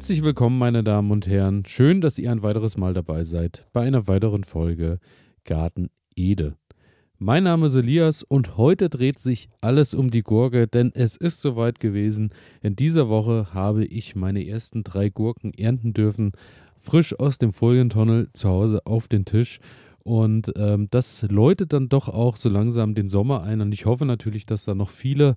Herzlich willkommen, meine Damen und Herren. Schön, dass ihr ein weiteres Mal dabei seid bei einer weiteren Folge Garten Ede. Mein Name ist Elias und heute dreht sich alles um die Gurke, denn es ist soweit gewesen. In dieser Woche habe ich meine ersten drei Gurken ernten dürfen, frisch aus dem Folientunnel zu Hause auf den Tisch. Und ähm, das läutet dann doch auch so langsam den Sommer ein. Und ich hoffe natürlich, dass da noch viele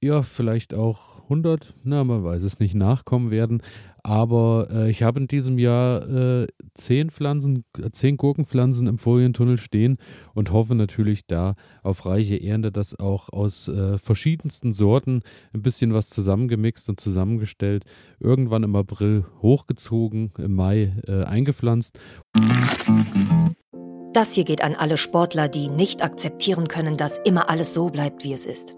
ja, vielleicht auch 100, na, man weiß es nicht, nachkommen werden. Aber äh, ich habe in diesem Jahr äh, zehn Pflanzen, äh, zehn Gurkenpflanzen im Folientunnel stehen und hoffe natürlich da auf reiche Ernte, dass auch aus äh, verschiedensten Sorten ein bisschen was zusammengemixt und zusammengestellt, irgendwann im April hochgezogen, im Mai äh, eingepflanzt. Das hier geht an alle Sportler, die nicht akzeptieren können, dass immer alles so bleibt, wie es ist.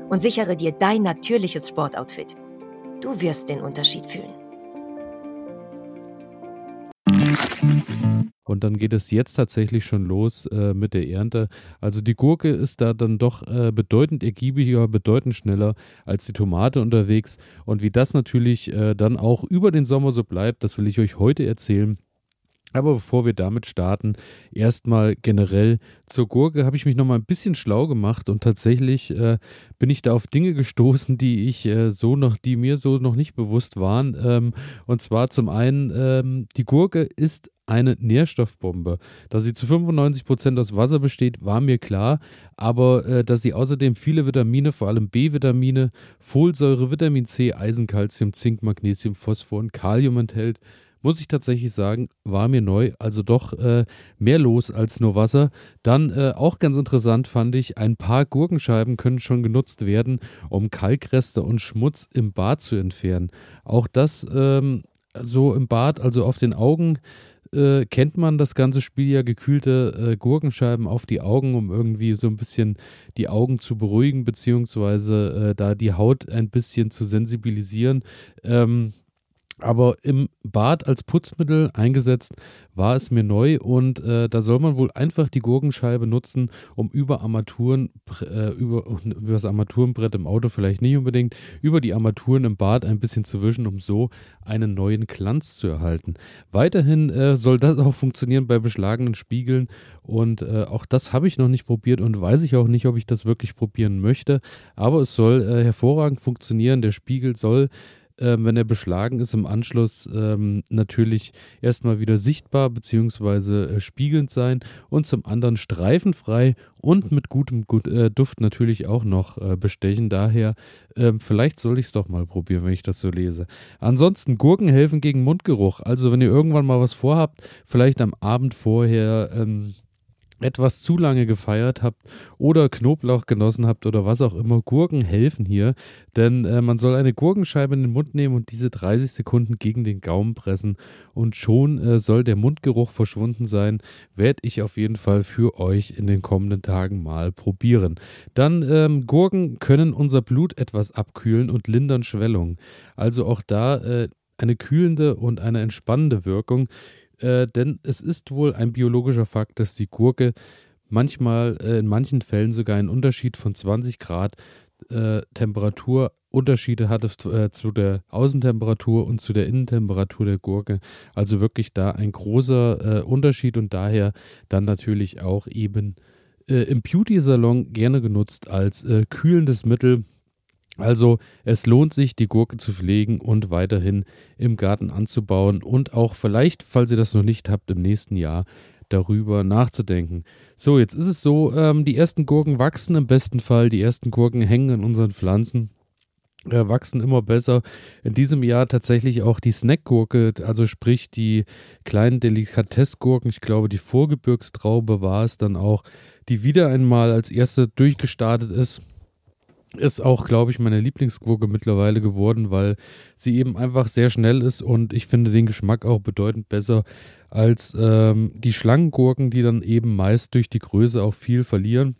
und sichere dir dein natürliches Sportoutfit. Du wirst den Unterschied fühlen. Und dann geht es jetzt tatsächlich schon los äh, mit der Ernte. Also die Gurke ist da dann doch äh, bedeutend ergiebiger, bedeutend schneller als die Tomate unterwegs. Und wie das natürlich äh, dann auch über den Sommer so bleibt, das will ich euch heute erzählen. Aber bevor wir damit starten, erstmal generell zur Gurke habe ich mich noch mal ein bisschen schlau gemacht und tatsächlich äh, bin ich da auf Dinge gestoßen, die ich äh, so noch, die mir so noch nicht bewusst waren. Ähm, und zwar zum einen, ähm, die Gurke ist eine Nährstoffbombe. Dass sie zu 95 Prozent aus Wasser besteht, war mir klar, aber äh, dass sie außerdem viele Vitamine, vor allem B-Vitamine, Folsäure, Vitamin C, Eisen, Calcium, Zink, Magnesium, Phosphor und Kalium enthält, muss ich tatsächlich sagen, war mir neu. Also doch äh, mehr los als nur Wasser. Dann äh, auch ganz interessant fand ich, ein paar Gurkenscheiben können schon genutzt werden, um Kalkreste und Schmutz im Bad zu entfernen. Auch das ähm, so im Bad, also auf den Augen. Äh, kennt man das ganze Spiel ja gekühlte äh, Gurkenscheiben auf die Augen, um irgendwie so ein bisschen die Augen zu beruhigen, beziehungsweise äh, da die Haut ein bisschen zu sensibilisieren. Ähm, aber im Bad als Putzmittel eingesetzt war es mir neu und äh, da soll man wohl einfach die Gurkenscheibe nutzen, um über Armaturen, äh, über, über das Armaturenbrett im Auto vielleicht nicht unbedingt, über die Armaturen im Bad ein bisschen zu wischen, um so einen neuen Glanz zu erhalten. Weiterhin äh, soll das auch funktionieren bei beschlagenen Spiegeln und äh, auch das habe ich noch nicht probiert und weiß ich auch nicht, ob ich das wirklich probieren möchte, aber es soll äh, hervorragend funktionieren. Der Spiegel soll ähm, wenn er beschlagen ist, im Anschluss ähm, natürlich erstmal wieder sichtbar bzw. Äh, spiegelnd sein und zum anderen streifenfrei und mit gutem gut, äh, Duft natürlich auch noch äh, bestechen. Daher, ähm, vielleicht soll ich es doch mal probieren, wenn ich das so lese. Ansonsten, Gurken helfen gegen Mundgeruch. Also, wenn ihr irgendwann mal was vorhabt, vielleicht am Abend vorher ähm, etwas zu lange gefeiert habt oder Knoblauch genossen habt oder was auch immer, Gurken helfen hier, denn äh, man soll eine Gurkenscheibe in den Mund nehmen und diese 30 Sekunden gegen den Gaumen pressen und schon äh, soll der Mundgeruch verschwunden sein. Werde ich auf jeden Fall für euch in den kommenden Tagen mal probieren. Dann ähm, Gurken können unser Blut etwas abkühlen und lindern Schwellungen. Also auch da äh, eine kühlende und eine entspannende Wirkung äh, denn es ist wohl ein biologischer Fakt, dass die Gurke manchmal, äh, in manchen Fällen sogar einen Unterschied von 20 Grad äh, Temperaturunterschiede hatte äh, zu der Außentemperatur und zu der Innentemperatur der Gurke. Also wirklich da ein großer äh, Unterschied und daher dann natürlich auch eben äh, im Beauty-Salon gerne genutzt als äh, kühlendes Mittel also es lohnt sich, die Gurke zu pflegen und weiterhin im Garten anzubauen und auch vielleicht, falls ihr das noch nicht habt, im nächsten Jahr darüber nachzudenken. So, jetzt ist es so, ähm, die ersten Gurken wachsen im besten Fall, die ersten Gurken hängen an unseren Pflanzen. Äh, wachsen immer besser. In diesem Jahr tatsächlich auch die Snackgurke, also sprich die kleinen Delikatessgurken. Ich glaube, die Vorgebirgstraube war es dann auch, die wieder einmal als erste durchgestartet ist ist auch, glaube ich, meine Lieblingsgurke mittlerweile geworden, weil sie eben einfach sehr schnell ist und ich finde den Geschmack auch bedeutend besser als ähm, die Schlangengurken, die dann eben meist durch die Größe auch viel verlieren.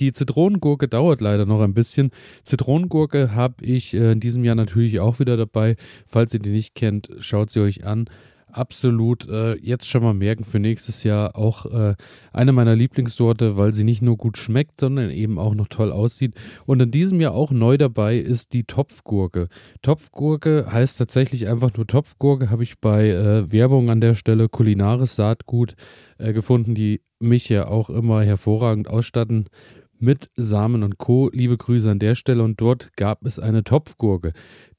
Die Zitronengurke dauert leider noch ein bisschen. Zitronengurke habe ich äh, in diesem Jahr natürlich auch wieder dabei. Falls ihr die nicht kennt, schaut sie euch an absolut äh, jetzt schon mal merken für nächstes Jahr auch äh, eine meiner Lieblingssorte, weil sie nicht nur gut schmeckt, sondern eben auch noch toll aussieht. Und in diesem Jahr auch neu dabei ist die Topfgurke. Topfgurke heißt tatsächlich einfach nur Topfgurke, habe ich bei äh, Werbung an der Stelle kulinares Saatgut äh, gefunden, die mich ja auch immer hervorragend ausstatten mit Samen und Co. Liebe Grüße an der Stelle und dort gab es eine Topfgurke.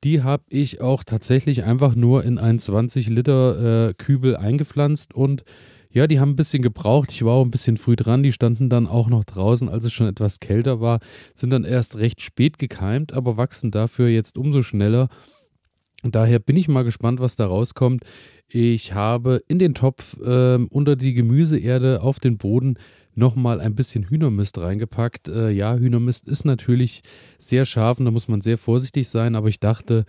Die habe ich auch tatsächlich einfach nur in einen 20 Liter äh, Kübel eingepflanzt und ja, die haben ein bisschen gebraucht. Ich war auch ein bisschen früh dran. Die standen dann auch noch draußen, als es schon etwas kälter war, sind dann erst recht spät gekeimt, aber wachsen dafür jetzt umso schneller. Daher bin ich mal gespannt, was da rauskommt. Ich habe in den Topf äh, unter die Gemüseerde auf den Boden nochmal ein bisschen Hühnermist reingepackt. Äh, ja, Hühnermist ist natürlich sehr scharf und da muss man sehr vorsichtig sein, aber ich dachte,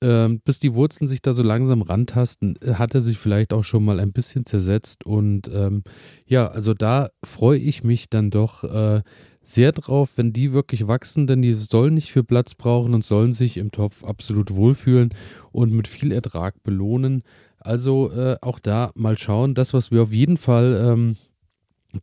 äh, bis die Wurzeln sich da so langsam rantasten, äh, hat er sich vielleicht auch schon mal ein bisschen zersetzt. Und ähm, ja, also da freue ich mich dann doch äh, sehr drauf, wenn die wirklich wachsen, denn die sollen nicht viel Platz brauchen und sollen sich im Topf absolut wohlfühlen und mit viel Ertrag belohnen. Also äh, auch da mal schauen. Das, was wir auf jeden Fall ähm,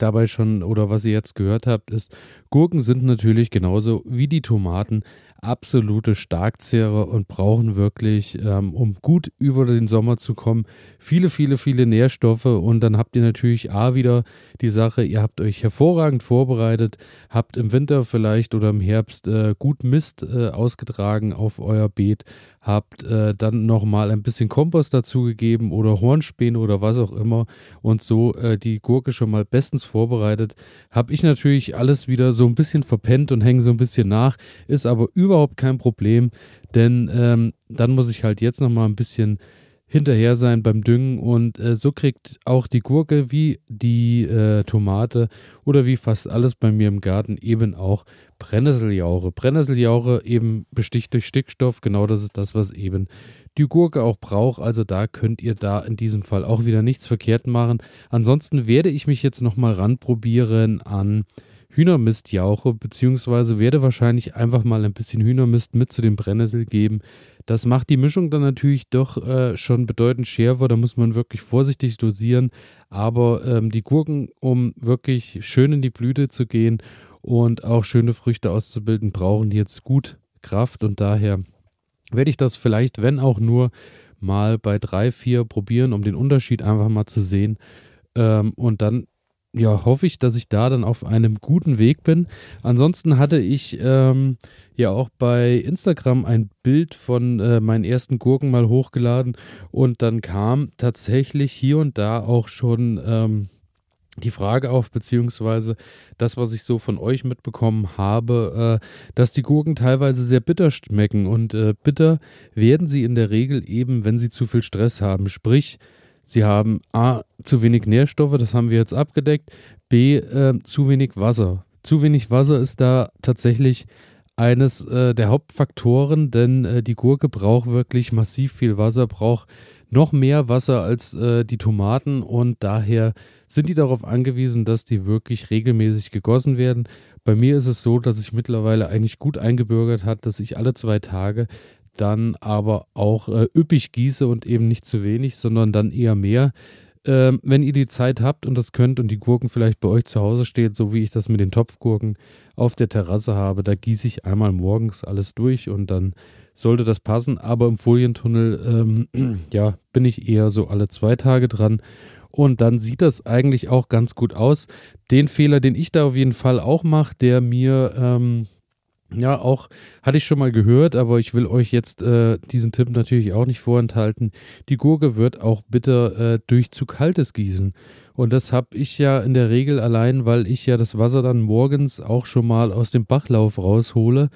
dabei schon oder was ihr jetzt gehört habt, ist, Gurken sind natürlich genauso wie die Tomaten absolute Starkzehrer und brauchen wirklich, ähm, um gut über den Sommer zu kommen, viele, viele, viele Nährstoffe. Und dann habt ihr natürlich A wieder die Sache, ihr habt euch hervorragend vorbereitet, habt im Winter vielleicht oder im Herbst äh, gut Mist äh, ausgetragen auf euer Beet, habt äh, dann nochmal ein bisschen Kompost dazugegeben oder Hornspäne oder was auch immer und so äh, die Gurke schon mal bestens vorbereitet. Habe ich natürlich alles wieder so ein bisschen verpennt und hänge so ein bisschen nach, ist aber überhaupt kein Problem, denn ähm, dann muss ich halt jetzt nochmal ein bisschen hinterher sein beim Düngen und äh, so kriegt auch die Gurke wie die äh, Tomate oder wie fast alles bei mir im Garten eben auch Brennnesseljauche. Brennnesseljauche eben besticht durch Stickstoff, genau das ist das, was eben die Gurke auch braucht. Also da könnt ihr da in diesem Fall auch wieder nichts verkehrt machen. Ansonsten werde ich mich jetzt nochmal ranprobieren an Hühnermistjauche, beziehungsweise werde wahrscheinlich einfach mal ein bisschen Hühnermist mit zu dem Brennnessel geben. Das macht die Mischung dann natürlich doch äh, schon bedeutend schärfer. Da muss man wirklich vorsichtig dosieren. Aber ähm, die Gurken, um wirklich schön in die Blüte zu gehen und auch schöne Früchte auszubilden, brauchen jetzt gut Kraft. Und daher werde ich das vielleicht, wenn auch nur mal bei drei, vier probieren, um den Unterschied einfach mal zu sehen. Ähm, und dann ja, hoffe ich, dass ich da dann auf einem guten Weg bin. Ansonsten hatte ich ähm, ja auch bei Instagram ein Bild von äh, meinen ersten Gurken mal hochgeladen und dann kam tatsächlich hier und da auch schon ähm, die Frage auf, beziehungsweise das, was ich so von euch mitbekommen habe, äh, dass die Gurken teilweise sehr bitter schmecken und äh, bitter werden sie in der Regel eben, wenn sie zu viel Stress haben. Sprich, Sie haben A, zu wenig Nährstoffe, das haben wir jetzt abgedeckt, B, äh, zu wenig Wasser. Zu wenig Wasser ist da tatsächlich eines äh, der Hauptfaktoren, denn äh, die Gurke braucht wirklich massiv viel Wasser, braucht noch mehr Wasser als äh, die Tomaten und daher sind die darauf angewiesen, dass die wirklich regelmäßig gegossen werden. Bei mir ist es so, dass sich mittlerweile eigentlich gut eingebürgert hat, dass ich alle zwei Tage dann aber auch äh, üppig gieße und eben nicht zu wenig, sondern dann eher mehr. Ähm, wenn ihr die Zeit habt und das könnt und die Gurken vielleicht bei euch zu Hause steht, so wie ich das mit den Topfgurken auf der Terrasse habe, da gieße ich einmal morgens alles durch und dann sollte das passen. Aber im Folientunnel, ähm, ja, bin ich eher so alle zwei Tage dran. Und dann sieht das eigentlich auch ganz gut aus. Den Fehler, den ich da auf jeden Fall auch mache, der mir ähm, ja, auch hatte ich schon mal gehört, aber ich will euch jetzt äh, diesen Tipp natürlich auch nicht vorenthalten. Die Gurke wird auch bitte äh, durch zu kaltes Gießen. Und das habe ich ja in der Regel allein, weil ich ja das Wasser dann morgens auch schon mal aus dem Bachlauf raushole.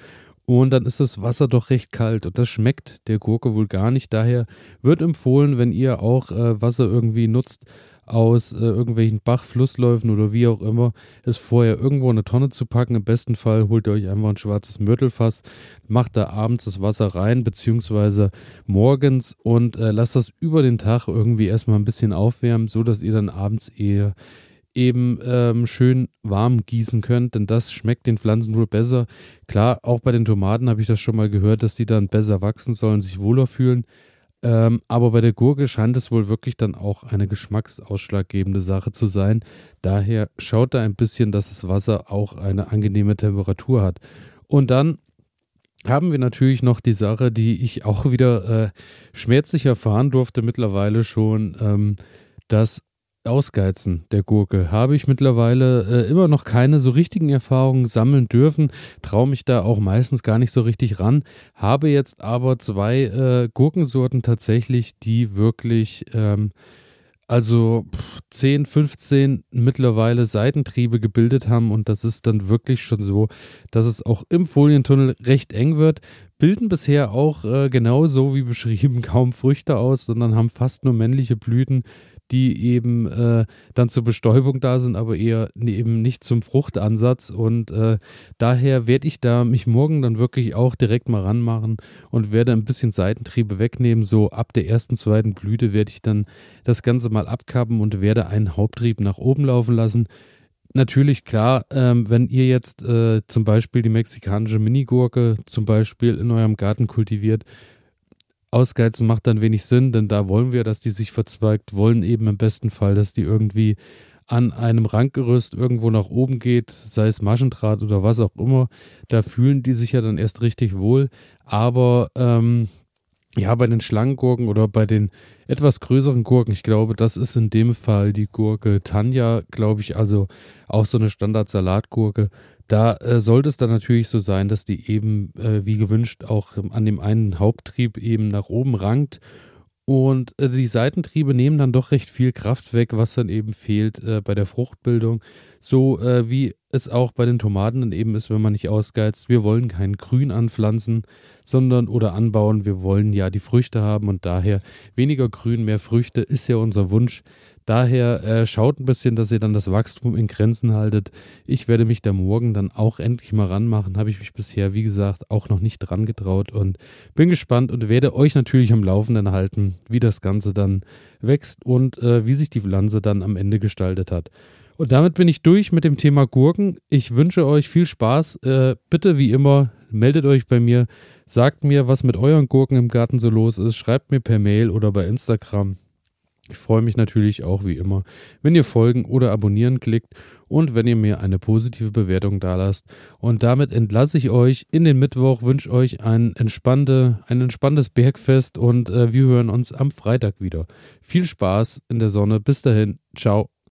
Und dann ist das Wasser doch recht kalt und das schmeckt der Gurke wohl gar nicht. Daher wird empfohlen, wenn ihr auch äh, Wasser irgendwie nutzt, aus äh, irgendwelchen Bach-Flussläufen oder wie auch immer, es vorher irgendwo in eine Tonne zu packen. Im besten Fall holt ihr euch einfach ein schwarzes Mörtelfass, macht da abends das Wasser rein, beziehungsweise morgens und äh, lasst das über den Tag irgendwie erstmal ein bisschen aufwärmen, so dass ihr dann abends eher eben ähm, schön warm gießen könnt, denn das schmeckt den Pflanzen wohl besser. Klar, auch bei den Tomaten habe ich das schon mal gehört, dass die dann besser wachsen sollen, sich wohler fühlen. Ähm, aber bei der Gurke scheint es wohl wirklich dann auch eine geschmacksausschlaggebende Sache zu sein. Daher schaut da ein bisschen, dass das Wasser auch eine angenehme Temperatur hat. Und dann haben wir natürlich noch die Sache, die ich auch wieder äh, schmerzlich erfahren durfte mittlerweile schon, ähm, dass Ausgeizen der Gurke habe ich mittlerweile äh, immer noch keine so richtigen Erfahrungen sammeln dürfen, traue mich da auch meistens gar nicht so richtig ran, habe jetzt aber zwei äh, Gurkensorten tatsächlich, die wirklich ähm, also 10, 15 mittlerweile Seitentriebe gebildet haben und das ist dann wirklich schon so, dass es auch im Folientunnel recht eng wird. Bilden bisher auch äh, genauso wie beschrieben kaum Früchte aus, sondern haben fast nur männliche Blüten, die eben äh, dann zur Bestäubung da sind, aber eher eben nicht zum Fruchtansatz. Und äh, daher werde ich da mich morgen dann wirklich auch direkt mal ranmachen und werde ein bisschen Seitentriebe wegnehmen. So ab der ersten, zweiten Blüte werde ich dann das Ganze mal abkappen und werde einen Haupttrieb nach oben laufen lassen. Natürlich, klar, ähm, wenn ihr jetzt äh, zum Beispiel die mexikanische Minigurke zum Beispiel in eurem Garten kultiviert, Ausgeizen macht dann wenig Sinn, denn da wollen wir, dass die sich verzweigt, wollen eben im besten Fall, dass die irgendwie an einem Rankgerüst irgendwo nach oben geht, sei es Maschendraht oder was auch immer. Da fühlen die sich ja dann erst richtig wohl. Aber ähm, ja, bei den Schlangengurken oder bei den etwas größeren Gurken, ich glaube, das ist in dem Fall die Gurke Tanja, glaube ich, also auch so eine Standard-Salatgurke. Da äh, sollte es dann natürlich so sein, dass die eben äh, wie gewünscht auch ähm, an dem einen Haupttrieb eben nach oben rankt. Und äh, die Seitentriebe nehmen dann doch recht viel Kraft weg, was dann eben fehlt äh, bei der Fruchtbildung. So äh, wie es auch bei den Tomaten dann eben ist, wenn man nicht ausgeizt. Wir wollen kein Grün anpflanzen, sondern oder anbauen. Wir wollen ja die Früchte haben und daher weniger Grün, mehr Früchte ist ja unser Wunsch. Daher äh, schaut ein bisschen, dass ihr dann das Wachstum in Grenzen haltet. Ich werde mich da morgen dann auch endlich mal ranmachen. Habe ich mich bisher, wie gesagt, auch noch nicht dran getraut und bin gespannt und werde euch natürlich am Laufenden halten, wie das Ganze dann wächst und äh, wie sich die Pflanze dann am Ende gestaltet hat. Und damit bin ich durch mit dem Thema Gurken. Ich wünsche euch viel Spaß. Äh, bitte wie immer, meldet euch bei mir. Sagt mir, was mit euren Gurken im Garten so los ist. Schreibt mir per Mail oder bei Instagram. Ich freue mich natürlich auch wie immer, wenn ihr folgen oder abonnieren klickt und wenn ihr mir eine positive Bewertung dalasst. Und damit entlasse ich euch in den Mittwoch, wünsche euch ein, entspannte, ein entspanntes Bergfest und äh, wir hören uns am Freitag wieder. Viel Spaß in der Sonne. Bis dahin. Ciao.